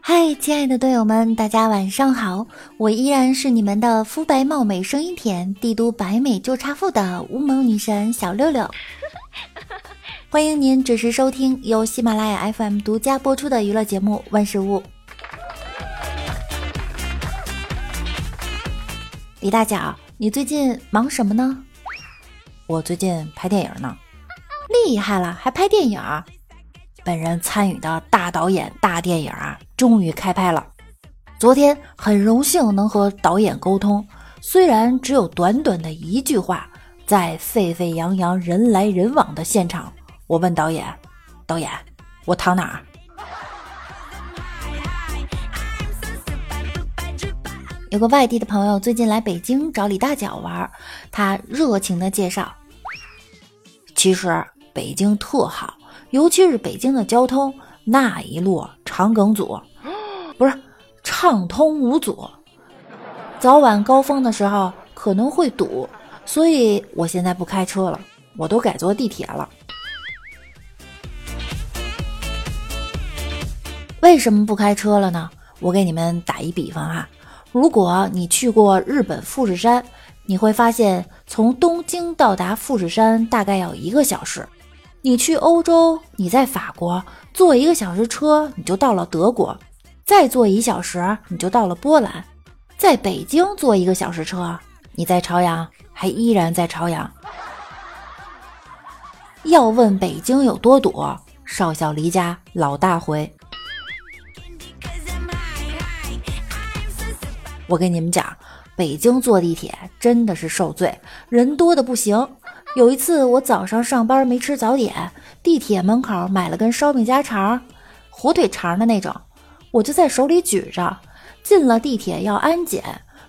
嗨，亲爱的队友们，大家晚上好！我依然是你们的肤白貌美、声音甜、帝都白美就差富的乌蒙女神小六六。欢迎您准时收听由喜马拉雅 FM 独家播出的娱乐节目《万事屋》。李大脚，你最近忙什么呢？我最近拍电影呢。厉害了，还拍电影？本人参与的大导演大电影啊，终于开拍了。昨天很荣幸能和导演沟通，虽然只有短短的一句话，在沸沸扬扬、人来人往的现场，我问导演：“导演，我躺哪儿？”有个外地的朋友最近来北京找李大脚玩，他热情的介绍：“其实北京特好。”尤其是北京的交通，那一路长梗阻，不是畅通无阻。早晚高峰的时候可能会堵，所以我现在不开车了，我都改坐地铁了。为什么不开车了呢？我给你们打一比方啊，如果你去过日本富士山，你会发现从东京到达富士山大概要一个小时。你去欧洲，你在法国坐一个小时车，你就到了德国；再坐一小时，你就到了波兰；在北京坐一个小时车，你在朝阳，还依然在朝阳。要问北京有多堵，少小离家老大回。我跟你们讲，北京坐地铁真的是受罪，人多的不行。有一次，我早上上班没吃早点，地铁门口买了根烧饼夹肠，火腿肠的那种，我就在手里举着。进了地铁要安检，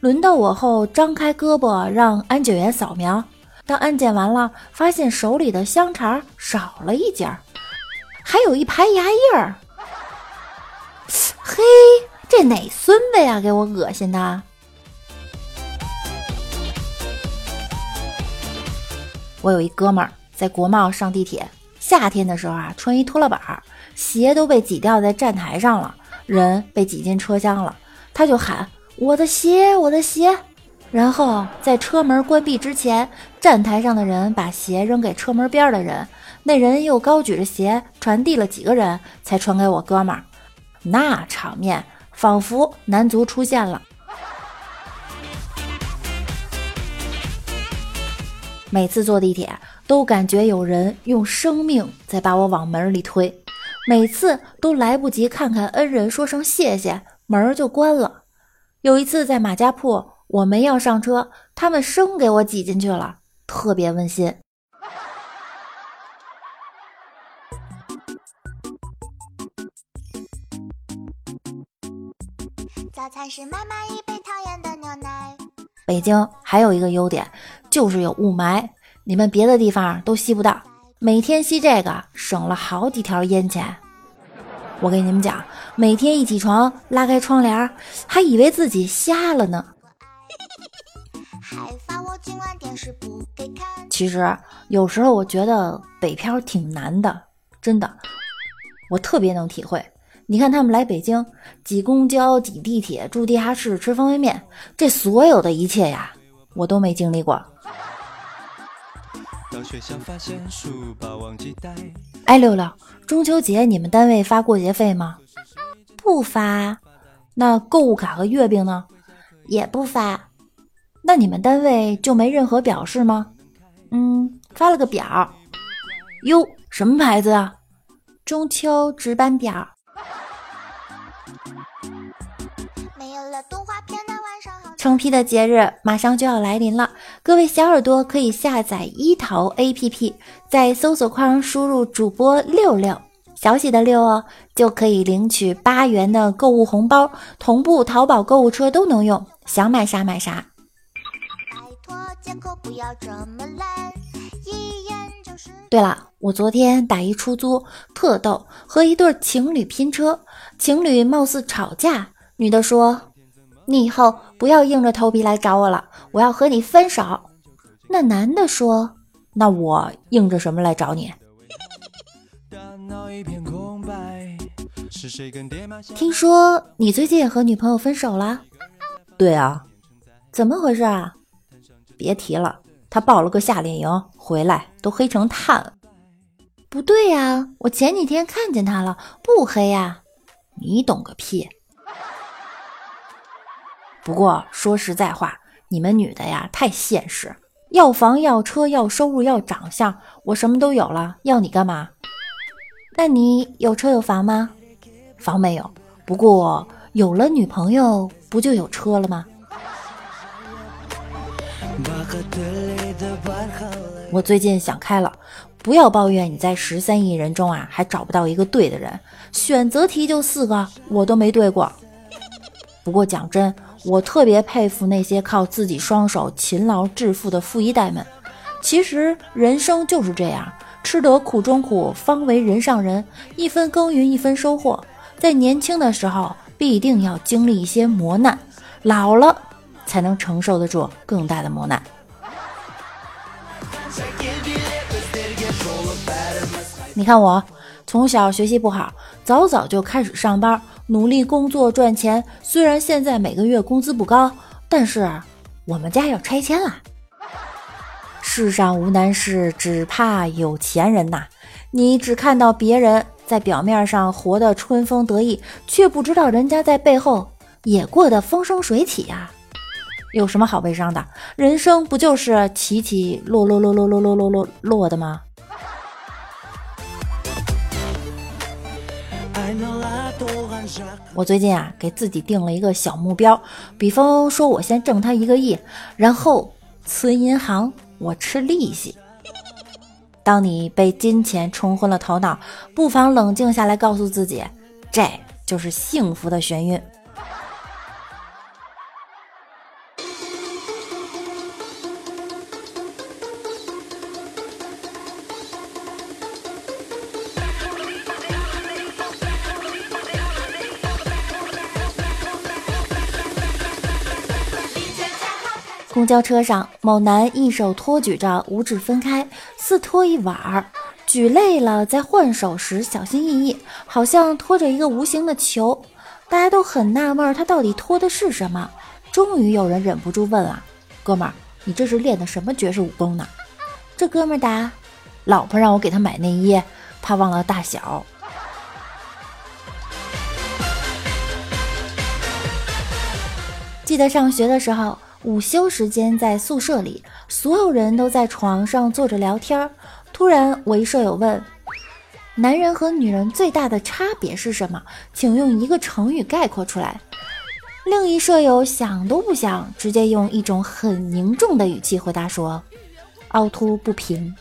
轮到我后，张开胳膊让安检员扫描。当安检完了，发现手里的香肠少了一截，还有一排牙印儿。嘿，这哪孙子呀？给我恶心的！我有一哥们儿在国贸上地铁，夏天的时候啊，穿一拖拉板儿，鞋都被挤掉在站台上了，人被挤进车厢了，他就喊我的鞋，我的鞋。然后在车门关闭之前，站台上的人把鞋扔给车门边的人，那人又高举着鞋传递了几个人才传给我哥们儿，那场面仿佛男足出现了。每次坐地铁都感觉有人用生命在把我往门里推，每次都来不及看看恩人说声谢谢，门就关了。有一次在马家铺，我没要上车，他们生给我挤进去了，特别温馨。早餐是妈妈一杯讨厌的牛奶。北京还有一个优点。就是有雾霾，你们别的地方都吸不到。每天吸这个，省了好几条烟钱。我跟你们讲，每天一起床拉开窗帘，还以为自己瞎了呢。其实有时候我觉得北漂挺难的，真的，我特别能体会。你看他们来北京挤公交、挤地铁、住地下室、吃方便面，这所有的一切呀，我都没经历过。哎，六六，中秋节你们单位发过节费吗？不发。那购物卡和月饼呢？也不发。那你们单位就没任何表示吗？嗯，发了个表。哟，什么牌子啊？中秋值班表。成批的节日马上就要来临了，各位小耳朵可以下载一淘 APP，在搜索框输入主播六六，小写的六哦，就可以领取八元的购物红包，同步淘宝购物车都能用，想买啥买啥。对了，我昨天打一出租，特逗，和一对情侣拼车，情侣貌似吵架，女的说。你以后不要硬着头皮来找我了，我要和你分手。那男的说：“那我硬着什么来找你？” 听说你最近也和女朋友分手了？对啊，怎么回事啊？别提了，他报了个夏令营，回来都黑成炭了。不对呀，我前几天看见他了，不黑呀。你懂个屁！不过说实在话，你们女的呀太现实，要房要车要收入要长相，我什么都有了，要你干嘛？那你有车有房吗？房没有，不过有了女朋友不就有车了吗？我最近想开了，不要抱怨你在十三亿人中啊还找不到一个对的人，选择题就四个，我都没对过。不过讲真，我特别佩服那些靠自己双手勤劳致富的富一代们。其实人生就是这样，吃得苦中苦，方为人上人。一分耕耘一分收获，在年轻的时候必定要经历一些磨难，老了才能承受得住更大的磨难。你看我从小学习不好，早早就开始上班，努力工作赚钱。虽然现在每个月工资不高，但是我们家要拆迁了。世上无难事，只怕有钱人呐！你只看到别人在表面上活得春风得意，却不知道人家在背后也过得风生水起呀。有什么好悲伤的？人生不就是起起落落落落落落落落落的吗？我最近啊，给自己定了一个小目标，比方说，我先挣他一个亿，然后存银行，我吃利息。当你被金钱冲昏了头脑，不妨冷静下来，告诉自己，这就是幸福的眩晕。车上，某男一手托举着，五指分开，似托一碗儿。举累了，在换手时小心翼翼，好像拖着一个无形的球。大家都很纳闷，他到底拖的是什么？终于有人忍不住问了：“哥们儿，你这是练的什么绝世武功呢？”这哥们儿答：“老婆让我给他买内衣，怕忘了大小。”记得上学的时候。午休时间，在宿舍里，所有人都在床上坐着聊天。突然，我一舍友问：“男人和女人最大的差别是什么？请用一个成语概括出来。”另一舍友想都不想，直接用一种很凝重的语气回答说：“凹凸不平。”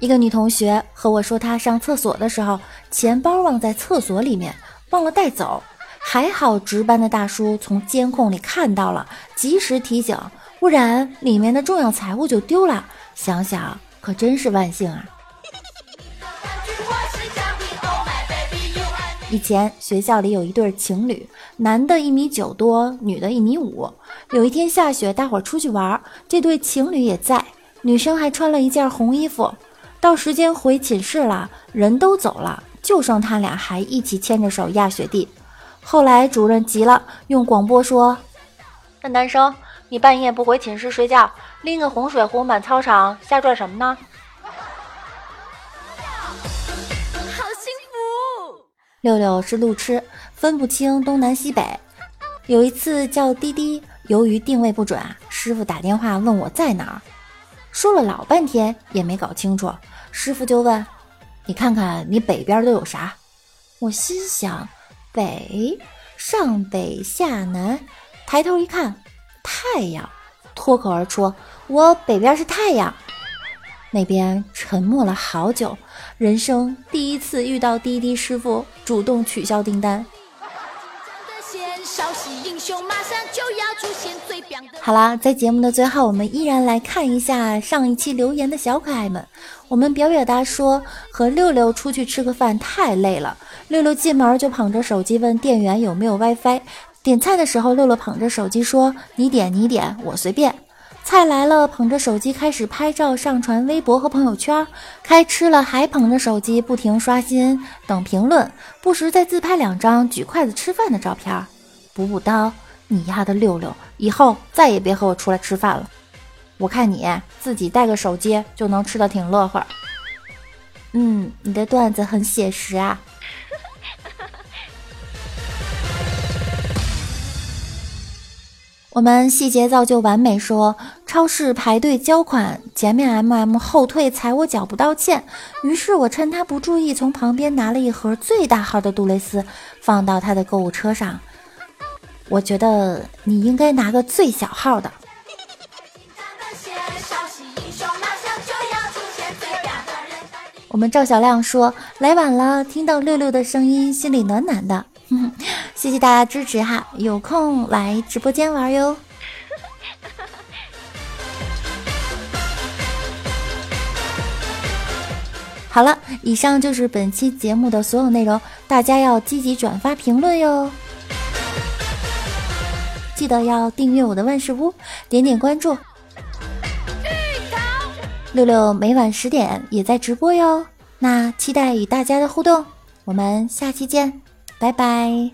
一个女同学和我说，她上厕所的时候，钱包忘在厕所里面，忘了带走。还好值班的大叔从监控里看到了，及时提醒，不然里面的重要财物就丢了。想想可真是万幸啊！以前学校里有一对情侣，男的一米九多，女的一米五。有一天下雪，大伙儿出去玩，这对情侣也在，女生还穿了一件红衣服。到时间回寝室了，人都走了，就剩他俩还一起牵着手压雪地。后来主任急了，用广播说：“那男生，你半夜不回寝室睡觉，拎个红水壶满操场瞎转什么呢？”好幸福。六六是路痴，分不清东南西北。有一次叫滴滴，由于定位不准，师傅打电话问我在哪儿，说了老半天也没搞清楚。师傅就问：“你看看你北边都有啥？”我心想。北上北下南，抬头一看，太阳，脱口而出：“我北边是太阳。”那边沉默了好久，人生第一次遇到滴滴师傅主动取消订单。好啦，在节目的最后，我们依然来看一下上一期留言的小可爱们。我们表表达说和六六出去吃个饭太累了，六六进门就捧着手机问店员有没有 WiFi，点菜的时候，六六捧着手机说：“你点你点，我随便。”菜来了，捧着手机开始拍照上传微博和朋友圈；开吃了还捧着手机不停刷新等评论，不时再自拍两张举筷子吃饭的照片。补补刀，你丫的六六，以后再也别和我出来吃饭了。我看你自己带个手机就能吃的挺乐呵。嗯，你的段子很写实啊。我们细节造就完美说，超市排队交款，前面 M M 后退踩我脚不道歉，于是我趁他不注意，从旁边拿了一盒最大号的杜蕾斯，放到他的购物车上。我觉得你应该拿个最小号的。我们赵小亮说来晚了，听到六六的声音，心里暖暖的。谢谢大家支持哈，有空来直播间玩哟。好了，以上就是本期节目的所有内容，大家要积极转发评论哟。记得要订阅我的万事屋，点点关注。六六每晚十点也在直播哟，那期待与大家的互动，我们下期见。拜拜。